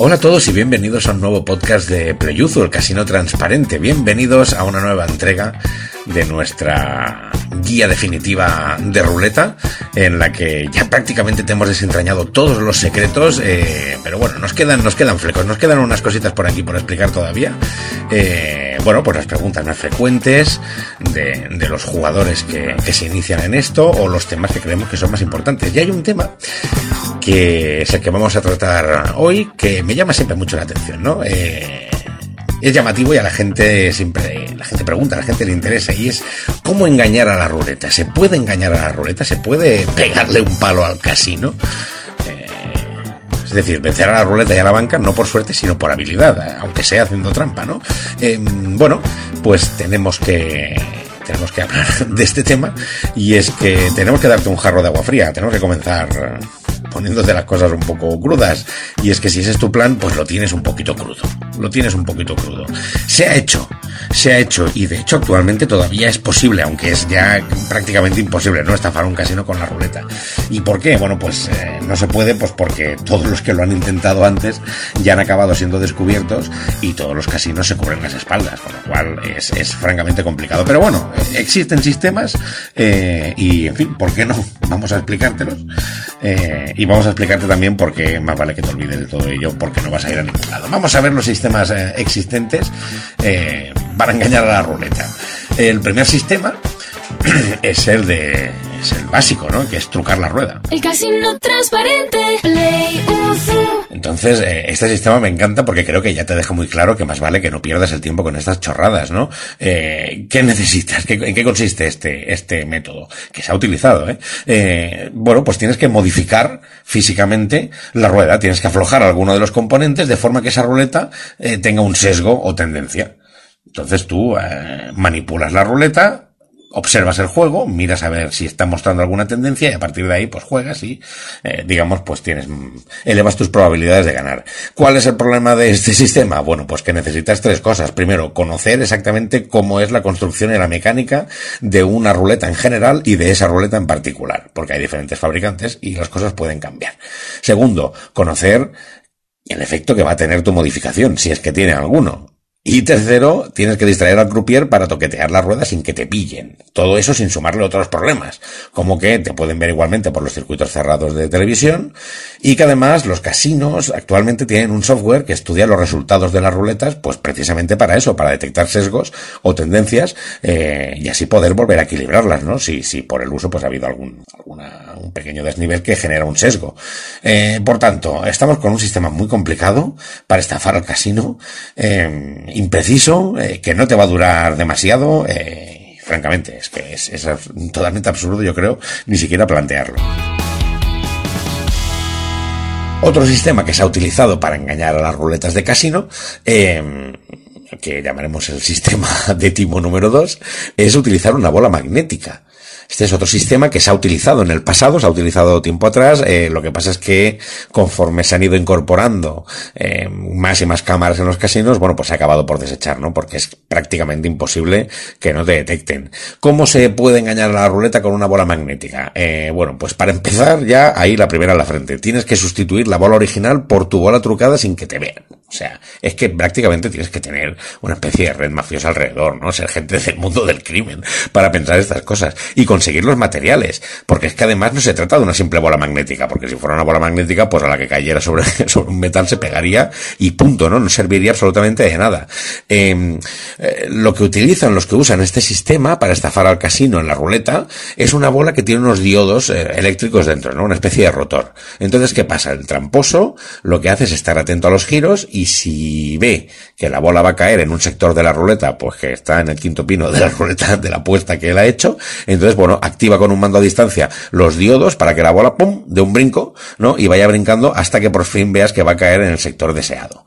Hola a todos y bienvenidos a un nuevo podcast de Playuzo, el Casino Transparente. Bienvenidos a una nueva entrega de nuestra guía definitiva de ruleta, en la que ya prácticamente te hemos desentrañado todos los secretos, eh, pero bueno, nos quedan, nos quedan flecos, nos quedan unas cositas por aquí por explicar todavía. Eh, bueno, pues las preguntas más frecuentes de, de los jugadores que, se inician en esto o los temas que creemos que son más importantes. Y hay un tema que es el que vamos a tratar hoy, que me llama siempre mucho la atención, ¿no? Eh, es llamativo y a la gente siempre, la gente pregunta, a la gente le interesa y es cómo engañar a la ruleta. ¿Se puede engañar a la ruleta? ¿Se puede pegarle un palo al casino? Eh, es decir, vencer a la ruleta y a la banca no por suerte, sino por habilidad, aunque sea haciendo trampa, ¿no? Eh, bueno, pues tenemos que tenemos que hablar de este tema y es que tenemos que darte un jarro de agua fría, tenemos que comenzar poniéndote las cosas un poco crudas. Y es que si ese es tu plan, pues lo tienes un poquito crudo. Lo tienes un poquito crudo. Se ha hecho, se ha hecho, y de hecho actualmente todavía es posible, aunque es ya prácticamente imposible no estafar un casino con la ruleta. ¿Y por qué? Bueno, pues eh, no se puede, pues porque todos los que lo han intentado antes ya han acabado siendo descubiertos y todos los casinos se cubren las espaldas, con lo cual es, es francamente complicado. Pero bueno, existen sistemas eh, y, en fin, ¿por qué no? Vamos a explicártelos. Eh, y vamos a explicarte también por qué más vale que te olvides de todo ello, porque no vas a ir a ningún lado. Vamos a ver los sistemas eh, existentes eh, para engañar a la ruleta. El primer sistema es el de es el básico, ¿no? Que es trucar la rueda. El casino transparente, Play. Entonces, eh, este sistema me encanta porque creo que ya te deja muy claro que más vale que no pierdas el tiempo con estas chorradas, ¿no? Eh, ¿Qué necesitas? ¿Qué- ¿En qué consiste este, este método? Que se ha utilizado, ¿eh? Eh, Bueno, pues tienes que modificar físicamente la rueda, tienes que aflojar alguno de los componentes de forma que esa ruleta eh, tenga un sesgo o tendencia. Entonces tú eh, manipulas la ruleta, observas el juego, miras a ver si está mostrando alguna tendencia y a partir de ahí pues juegas y eh, digamos pues tienes mm, elevas tus probabilidades de ganar. ¿Cuál es el problema de este sistema? Bueno, pues que necesitas tres cosas. Primero, conocer exactamente cómo es la construcción y la mecánica de una ruleta en general y de esa ruleta en particular, porque hay diferentes fabricantes y las cosas pueden cambiar. Segundo, conocer el efecto que va a tener tu modificación, si es que tiene alguno. Y tercero, tienes que distraer al croupier para toquetear la rueda sin que te pillen. Todo eso sin sumarle otros problemas, como que te pueden ver igualmente por los circuitos cerrados de televisión y que además los casinos actualmente tienen un software que estudia los resultados de las ruletas, pues precisamente para eso, para detectar sesgos o tendencias eh, y así poder volver a equilibrarlas, ¿no? Si, si por el uso pues ha habido algún alguna, un pequeño desnivel que genera un sesgo. Eh, por tanto, estamos con un sistema muy complicado para estafar al casino, eh, impreciso, eh, que no te va a durar demasiado. eh, francamente, es que es, es totalmente absurdo, yo creo, ni siquiera plantearlo. Otro sistema que se ha utilizado para engañar a las ruletas de casino, eh, que llamaremos el sistema de timo número 2, es utilizar una bola magnética. Este es otro sistema que se ha utilizado en el pasado, se ha utilizado tiempo atrás. eh, lo que pasa es que conforme se han ido incorporando eh, más y más cámaras en los casinos, bueno, pues se ha acabado por desechar, ¿no? Porque es prácticamente imposible que no te detecten. ¿Cómo se puede engañar a la ruleta con una bola magnética? Eh, bueno, pues para empezar ya ahí la primera en la frente. Tienes que sustituir la bola original por tu bola trucada sin que te vean. O sea, es que prácticamente tienes que tener una especie de red mafiosa alrededor, ¿no? Ser gente del mundo del crimen para pensar estas cosas y conseguir los materiales. Porque es que además no se trata de una simple bola magnética, porque si fuera una bola magnética, pues a la que cayera sobre, un metal se pegaría y punto, ¿no? No serviría absolutamente de nada. Eh, eh, lo que utilizan los que usan este sistema para estafar al casino en la ruleta es una bola que tiene unos diodos eh, eléctricos dentro, ¿no? Una especie de rotor. Entonces, ¿qué pasa? El tramposo lo que hace es estar atento a los giros y si ve que la bola va a caer en un sector de la ruleta, pues que está en el quinto pino de la ruleta de la apuesta que él ha hecho, entonces, bueno, activa con un mando a distancia los diodos para que la bola, pum, de un brinco, ¿no? Y vaya brincando hasta que por fin veas que va a caer en el sector deseado.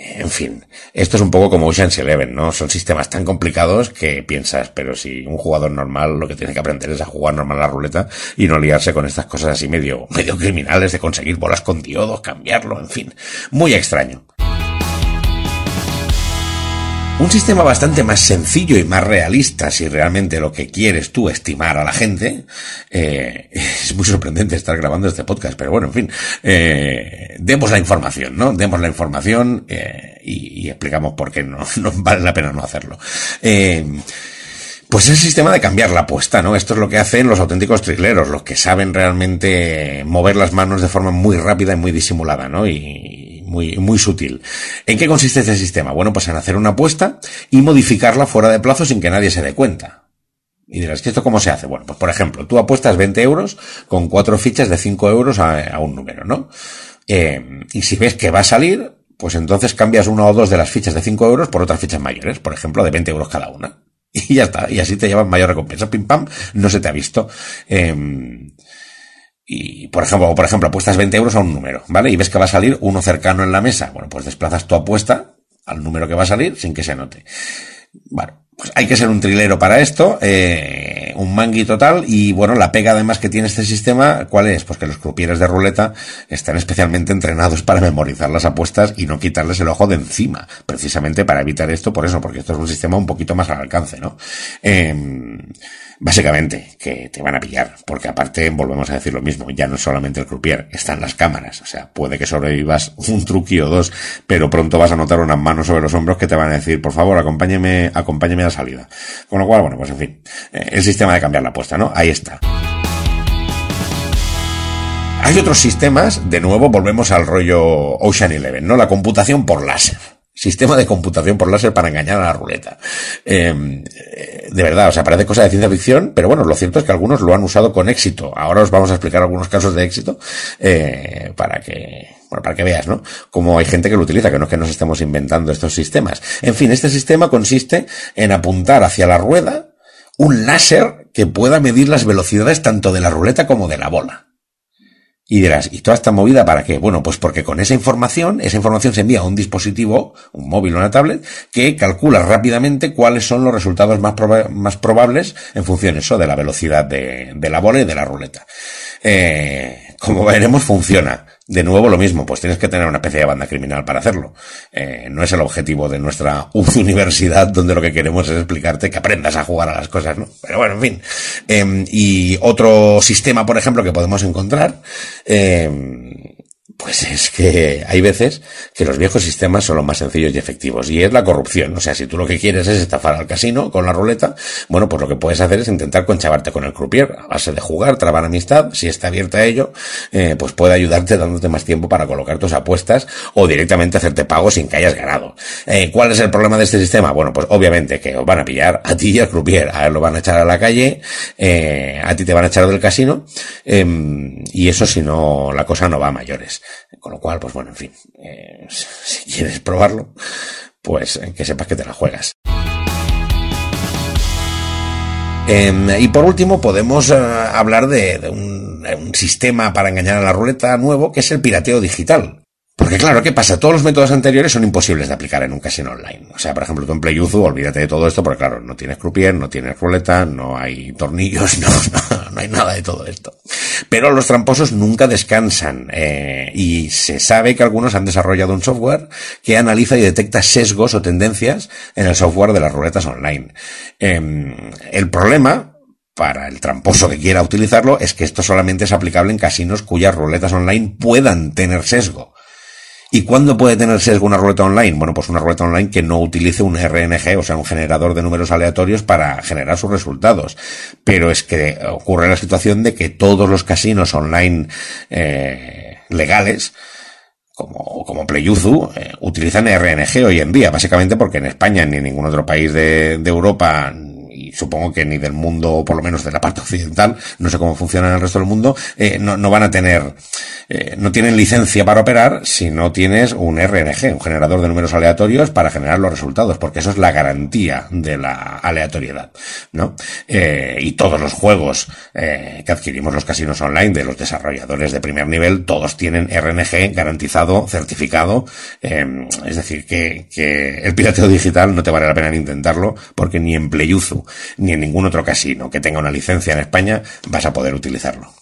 En fin, esto es un poco como Ocean's Eleven, ¿no? Son sistemas tan complicados que piensas, pero si un jugador normal lo que tiene que aprender es a jugar normal la ruleta y no liarse con estas cosas así medio, medio criminales de conseguir bolas con diodos, cambiarlo, en fin. Muy extraño. Un sistema bastante más sencillo y más realista si realmente lo que quieres tú estimar a la gente. Eh, es muy sorprendente estar grabando este podcast, pero bueno, en fin. Eh, demos la información, ¿no? Demos la información eh, y, y, explicamos por qué no, no, vale la pena no hacerlo. Eh, pues es el sistema de cambiar la apuesta, ¿no? Esto es lo que hacen los auténticos trileros, los que saben realmente mover las manos de forma muy rápida y muy disimulada, ¿no? Y muy, muy sutil. ¿En qué consiste este sistema? Bueno, pues en hacer una apuesta y modificarla fuera de plazo sin que nadie se dé cuenta. Y dirás, ¿que esto cómo se hace? Bueno, pues por ejemplo, tú apuestas 20 euros con cuatro fichas de 5 euros a, un número, ¿no? Eh, y si ves que va a salir, pues entonces cambias una o dos de las fichas de 5 euros por otras fichas mayores, por ejemplo, de 20 euros cada una. Y ya está. Y así te llevan mayor recompensa. Pim pam, no se te ha visto. Eh, y, por ejemplo, por ejemplo, apuestas 20 euros a un número, ¿vale? Y ves que va a salir uno cercano en la mesa. Bueno, pues desplazas tu apuesta al número que va a salir sin que se note. Bueno, pues hay que ser un trilero para esto, eh, un mangui total, y bueno, la pega además que tiene este sistema, ¿cuál es? Pues que los crupieres de ruleta están especialmente entrenados para memorizar las apuestas y no quitarles el ojo de encima, precisamente para evitar esto, por eso, porque esto es un sistema un poquito más al alcance, ¿no? Eh, Básicamente, que te van a pillar, porque aparte volvemos a decir lo mismo, ya no es solamente el croupier, están las cámaras, o sea, puede que sobrevivas un truqui o dos, pero pronto vas a notar unas manos sobre los hombros que te van a decir, por favor, acompáñeme, acompáñeme a la salida. Con lo cual, bueno, pues en fin, eh, el sistema de cambiar la apuesta, ¿no? Ahí está. Hay otros sistemas, de nuevo volvemos al rollo Ocean Eleven, ¿no? La computación por láser sistema de computación por láser para engañar a la ruleta. Eh, de verdad, o sea, parece cosa de ciencia ficción, pero bueno, lo cierto es que algunos lo han usado con éxito. Ahora os vamos a explicar algunos casos de éxito eh, para que bueno, para que veas, ¿no? Cómo hay gente que lo utiliza, que no es que nos estemos inventando estos sistemas. En fin, este sistema consiste en apuntar hacia la rueda un láser que pueda medir las velocidades tanto de la ruleta como de la bola. Y dirás, ¿y toda esta movida para qué? Bueno, pues porque con esa información, esa información se envía a un dispositivo, un móvil o una tablet, que calcula rápidamente cuáles son los resultados más, más probables en función eso de la velocidad de, de la bola y de la ruleta. Eh, como veremos, funciona. De nuevo lo mismo, pues tienes que tener una especie de banda criminal para hacerlo. Eh, no es el objetivo de nuestra universidad donde lo que queremos es explicarte que aprendas a jugar a las cosas, ¿no? Pero bueno, en fin. Eh, y otro sistema, por ejemplo, que podemos encontrar, eh, pues es que hay veces que los viejos sistemas son los más sencillos y efectivos. Y es la corrupción. O sea, si tú lo que quieres es estafar al casino con la ruleta, bueno, pues lo que puedes hacer es intentar conchavarte con el croupier. A base de jugar, trabar amistad, si está abierta a ello, eh, pues puede ayudarte dándote más tiempo para colocar tus apuestas o directamente hacerte pago sin que hayas ganado. Eh, ¿Cuál es el problema de este sistema? Bueno, pues obviamente que os van a pillar a ti y al croupier. A él lo van a echar a la calle, eh, a ti te van a echar del casino, em, y eso si no, la cosa no va a mayores. Con lo cual, pues bueno, en fin, eh, si quieres probarlo, pues que sepas que te la juegas. Eh, y por último, podemos uh, hablar de, un, sistema para engañar a la ruleta nuevo, que es el pirateo digital. Porque claro, ¿qué pasa? Todos los métodos anteriores son imposibles de aplicar en un casino online. O sea, por ejemplo, tú en PlayUzu, olvídate de todo esto, porque claro, no tienes croupier, no tienes ruleta, no hay tornillos, no, no, no hay nada de todo esto. Pero los tramposos nunca descansan, eh, y se sabe que algunos han desarrollado un software que analiza y detecta sesgos o tendencias en el software de las ruletas online. Eh, el problema, para el tramposo que quiera utilizarlo es que esto solamente es aplicable en casinos cuyas ruletas online puedan tener sesgo. ¿Y cuándo puede tener sesgo una ruleta online? Bueno, pues una ruleta online que no utilice un RNG, o sea, un generador de números aleatorios para generar sus resultados. Pero es que ocurre la situación de que todos los casinos online eh, legales, como, como PlayUzu, eh, utilizan RNG hoy en día, básicamente porque en España ni en ningún otro país de, de Europa supongo que ni del mundo, o por lo menos de la parte occidental, no sé cómo funciona en el resto del mundo, eh, no, no, van a tener, eh, no tienen licencia para operar si no tienes un RNG, un generador de números aleatorios para generar los resultados, porque eso es la garantía de la aleatoriedad, ¿no? Eh, y todos los juegos que adquirimos los casinos online de los desarrolladores de primer nivel, todos tienen RNG garantizado, certificado, eh, es decir, que, que el pirateo digital no te vale la pena ni intentarlo, porque ni en Playuzu ni en ningún otro casino que tenga una licencia en España vas a poder utilizarlo.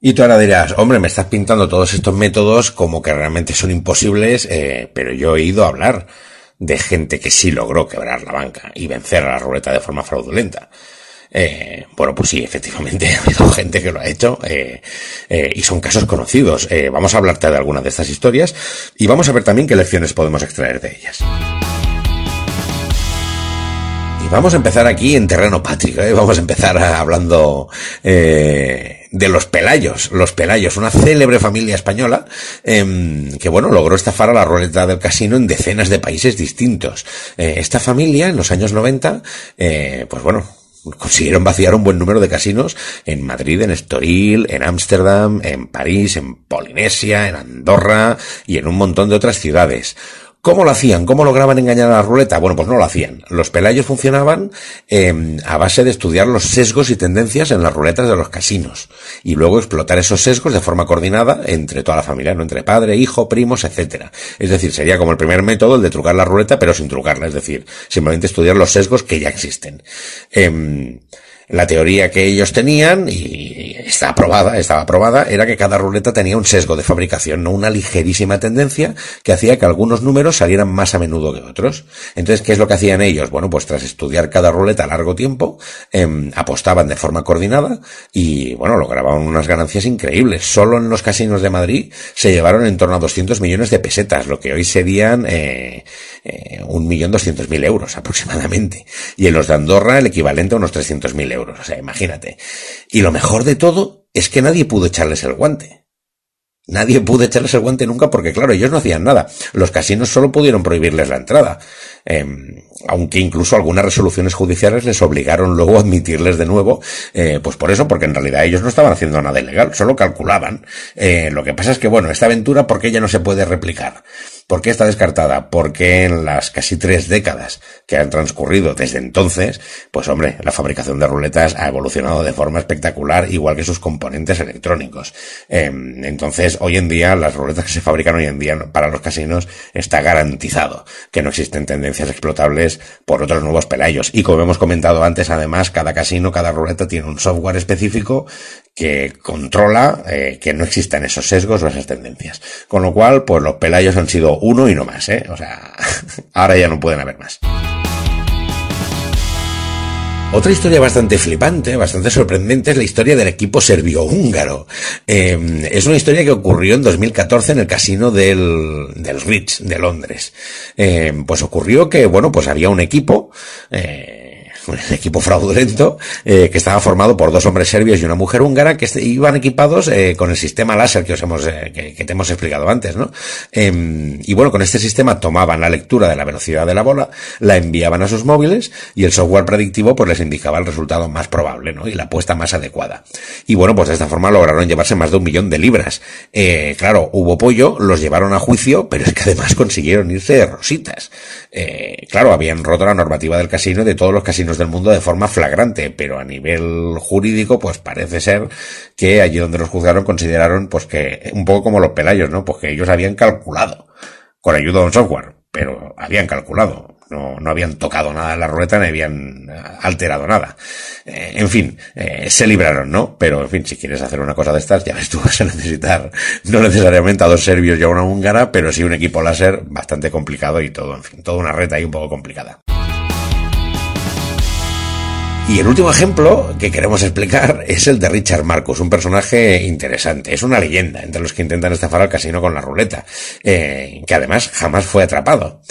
Y tú ahora dirás, hombre, me estás pintando todos estos métodos como que realmente son imposibles, eh, pero yo he ido a hablar de gente que sí logró quebrar la banca y vencer a la ruleta de forma fraudulenta. Eh, bueno, pues sí, efectivamente ha habido gente que lo ha hecho eh, y son casos conocidos. Vamos a hablarte de algunas de estas historias y vamos a ver también qué lecciones podemos extraer de ellas. Y vamos a empezar aquí en terreno patrio, ¿eh? vamos a empezar hablando eh, de los Pelayos. Los Pelayos, una célebre familia española eh, que, bueno, logró estafar a la ruleta del casino en decenas de países distintos. Eh, esta familia, en los años 90, eh, pues bueno, consiguieron vaciar un buen número de casinos en Madrid, en Estoril, en Ámsterdam, en París, en Polinesia, en Andorra y en un montón de otras ciudades. ¿Cómo lo hacían? ¿Cómo lograban engañar a la ruleta? Bueno, pues no lo hacían. Los pelayos funcionaban eh, a base de estudiar los sesgos y tendencias en las ruletas de los casinos y luego explotar esos sesgos de forma coordinada entre toda la familia, no entre padre, hijo, primos, etcétera. Es decir, sería como el primer método el de trucar la ruleta, pero sin trucarla, es decir, simplemente estudiar los sesgos que ya existen. Eh, la teoría que ellos tenían, y está aprobada, estaba aprobada, era que cada ruleta tenía un sesgo de fabricación, no una ligerísima tendencia que hacía que algunos números salieran más a menudo que otros. Entonces, ¿qué es lo que hacían ellos? Bueno, pues tras estudiar cada ruleta a largo tiempo, eh, apostaban de forma coordinada y, bueno, lograban unas ganancias increíbles. Solo en los casinos de Madrid se llevaron en torno a 200 millones de pesetas, lo que hoy serían eh, eh, un millón doscientos mil euros aproximadamente. Y en los de Andorra el equivalente a unos 300.000 euros euros. O sea, imagínate. Y lo mejor de todo es que nadie pudo echarles el guante. Nadie pudo echarles el guante nunca porque, claro, ellos no hacían nada. Los casinos solo pudieron prohibirles la entrada. Eh, aunque incluso algunas resoluciones judiciales les obligaron luego a admitirles de nuevo, eh, pues por eso, porque en realidad ellos no estaban haciendo nada ilegal, solo calculaban. Eh, lo que pasa es que, bueno, esta aventura, ¿por qué ya no se puede replicar? ¿Por qué está descartada? Porque en las casi tres décadas que han transcurrido desde entonces, pues hombre, la fabricación de ruletas ha evolucionado de forma espectacular, igual que sus componentes electrónicos. Eh, entonces, hoy en día, las ruletas que se fabrican hoy en día para los casinos está garantizado que no existen tendencias explotables por otros nuevos pelayos. Y como hemos comentado antes, además, cada casino, cada ruleta tiene un software específico que controla eh, que no existan esos sesgos o esas tendencias. Con lo cual, pues los pelayos han sido uno y no más, ¿eh? O sea, ahora ya no pueden haber más. Otra historia bastante flipante, bastante sorprendente, es la historia del equipo serbio-húngaro. Eh, es una historia que ocurrió en 2014 en el casino del, del Ritz de Londres. Eh, pues ocurrió que, bueno, pues había un equipo, eh, un equipo fraudulento eh, que estaba formado por dos hombres serbios y una mujer húngara que iban equipados eh, con el sistema láser que os hemos eh, que, te hemos explicado antes, ¿no? Eh, y bueno, con este sistema tomaban la lectura de la velocidad de la bola, la enviaban a sus móviles y el software predictivo pues les indicaba el resultado más probable, ¿no? Y la apuesta más adecuada. Y bueno, pues de esta forma lograron llevarse más de un millón de libras. Claro, hubo pollo, los llevaron a juicio, pero es que además consiguieron irse de rositas. Claro, habían roto la normativa del casino de todos los casinos del mundo de forma flagrante, pero a nivel jurídico, pues parece ser que allí donde los juzgaron consideraron, pues que, un poco como los pelayos, ¿no? Pues que ellos habían calculado, con ayuda de un software, pero habían calculado. No, no habían tocado nada en la ruleta ni habían alterado nada. Eh, en fin, eh, se libraron, ¿no? Pero, en fin, si quieres hacer una cosa de estas, ya ves tú, vas a necesitar no necesariamente a dos serbios y a una húngara, pero sí un equipo láser bastante complicado y todo, en fin, toda una red ahí un poco complicada. Y el último ejemplo que queremos explicar es el de Richard Marcus, un personaje interesante. Es una leyenda entre los que intentan estafar al casino con la ruleta, eh, que además jamás fue atrapado.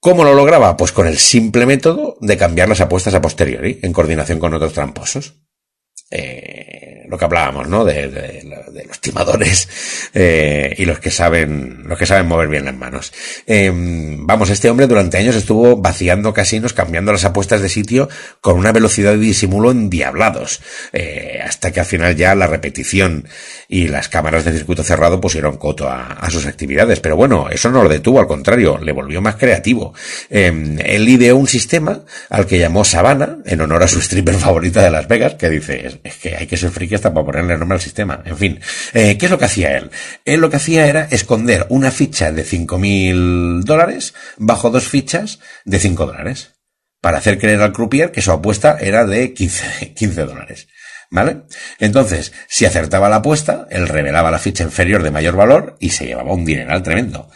¿Cómo lo lograba? Pues con el simple método de cambiar las apuestas a posteriori, en coordinación con otros tramposos. Eh, lo que hablábamos, ¿no? De, los timadores eh, y los que saben, los que saben mover bien las manos. Eh, vamos, este hombre durante años estuvo vaciando casinos, cambiando las apuestas de sitio con una velocidad de disimulo endiablados, eh, hasta que al final ya la repetición y las cámaras de circuito cerrado pusieron coto a, a sus actividades. Pero bueno, eso no lo detuvo, al contrario, le volvió más creativo. Eh, él ideó un sistema al que llamó Savannah, en honor a su stripper favorita de Las Vegas, que dice, es que hay que ser friki hasta para ponerle nombre al sistema. En fin, eh, ¿qué es lo que hacía él? Él lo que hacía era esconder una ficha de 5.000 dólares bajo dos fichas de 5 dólares. Para hacer creer al croupier que su apuesta era de 15, 15 dólares. ¿Vale? Entonces, si acertaba la apuesta, él revelaba la ficha inferior de mayor valor y se llevaba un dineral tremendo.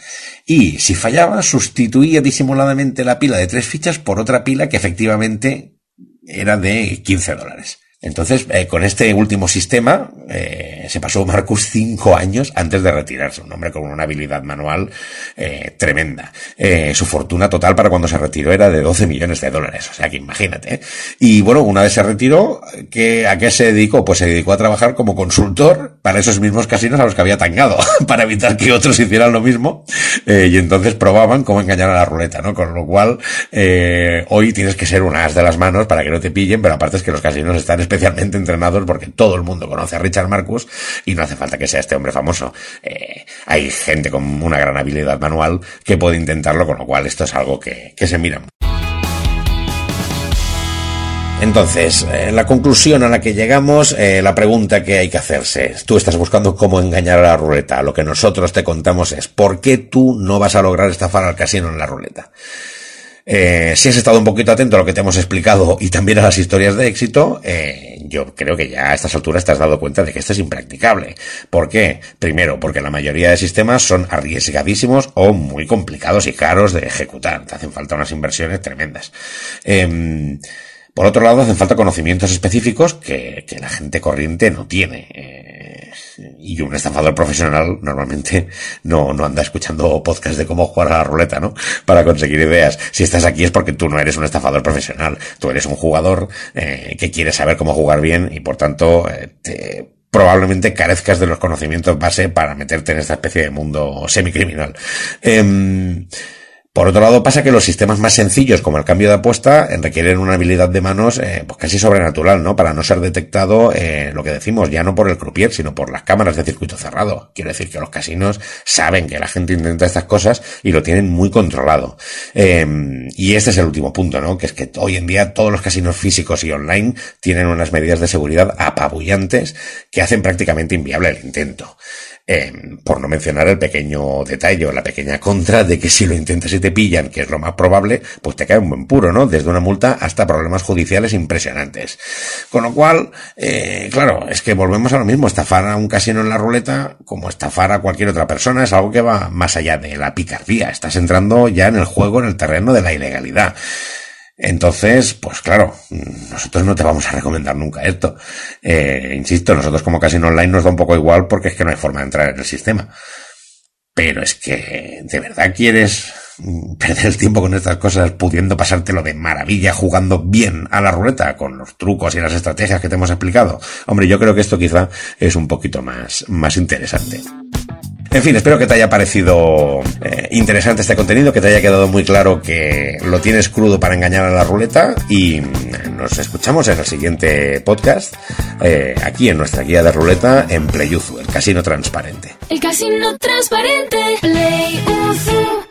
Y si fallaba, sustituía disimuladamente la pila de tres fichas por otra pila que efectivamente era de 15 dólares. Entonces, eh, con este último sistema, eh, se pasó Marcus cinco años antes de retirarse. Un hombre con una habilidad manual eh, tremenda. Eh, su fortuna total para cuando se retiró era de 12 millones de dólares. O sea que imagínate. Y bueno, una vez se retiró, ¿qué, ¿a qué se dedicó? Pues se dedicó a trabajar como consultor para esos mismos casinos a los que había tangado, para evitar que otros hicieran lo mismo. y entonces probaban cómo engañar a la ruleta, ¿no? Con lo cual, hoy tienes que ser un as de las manos para que no te pillen, pero aparte es que los casinos están especialmente entrenados porque todo el mundo conoce a Richard Marcus y no hace falta que sea este hombre famoso. Eh, hay gente con una gran habilidad manual que puede intentarlo, con lo cual esto es algo que, que se mira. Entonces, eh, la conclusión a la que llegamos, eh, la pregunta que hay que hacerse, tú estás buscando cómo engañar a la ruleta, lo que nosotros te contamos es, ¿por qué tú no vas a lograr estafar al casino en la ruleta? Eh, si has estado un poquito atento a lo que te hemos explicado y también a las historias de éxito, eh, yo creo que ya a estas alturas te has dado cuenta de que esto es impracticable. ¿Por qué? Primero, porque la mayoría de sistemas son arriesgadísimos o muy complicados y caros de ejecutar. Te hacen falta unas inversiones tremendas. Eh, por otro lado, hacen falta conocimientos específicos que, que la gente corriente no tiene. Eh, y un estafador profesional normalmente no, no anda escuchando podcast de cómo jugar a la ruleta, ¿no? Para conseguir ideas. Si estás aquí es porque tú no eres un estafador profesional. Tú eres un jugador eh, que quiere saber cómo jugar bien y por tanto eh, te, probablemente carezcas de los conocimientos base para meterte en esta especie de mundo semicriminal. Eh, por otro lado, pasa que los sistemas más sencillos, como el cambio de apuesta, requieren una habilidad de manos eh, pues casi sobrenatural, ¿no? Para no ser detectado, eh, lo que decimos, ya no por el croupier, sino por las cámaras de circuito cerrado. Quiero decir que los casinos saben que la gente intenta estas cosas y lo tienen muy controlado. Eh, y este es el último punto, ¿no? Que es que hoy en día todos los casinos físicos y online tienen unas medidas de seguridad apabullantes que hacen prácticamente inviable el intento. Eh, por no mencionar el pequeño detalle o la pequeña contra de que si lo intentas y te pillan, que es lo más probable, pues te cae un buen puro, ¿no? Desde una multa hasta problemas judiciales impresionantes. Con lo cual, eh, claro, es que volvemos a lo mismo, estafar a un casino en la ruleta, como estafar a cualquier otra persona, es algo que va más allá de la picardía. Estás entrando ya en el juego, en el terreno de la ilegalidad. Entonces, pues claro, nosotros no te vamos a recomendar nunca esto. Eh, insisto, nosotros como Casino Online nos da un poco igual porque es que no hay forma de entrar en el sistema. Pero es que, ¿de verdad quieres perder el tiempo con estas cosas pudiendo pasártelo de maravilla jugando bien a la ruleta con los trucos y las estrategias que te hemos explicado? Hombre, yo creo que esto quizá es un poquito más, más interesante. En fin, espero que te haya parecido eh, interesante este contenido, que te haya quedado muy claro que lo tienes crudo para engañar a la ruleta y nos escuchamos en el siguiente podcast, eh, aquí en nuestra guía de ruleta en Playuzu, el casino transparente. El casino transparente, Play Uzu.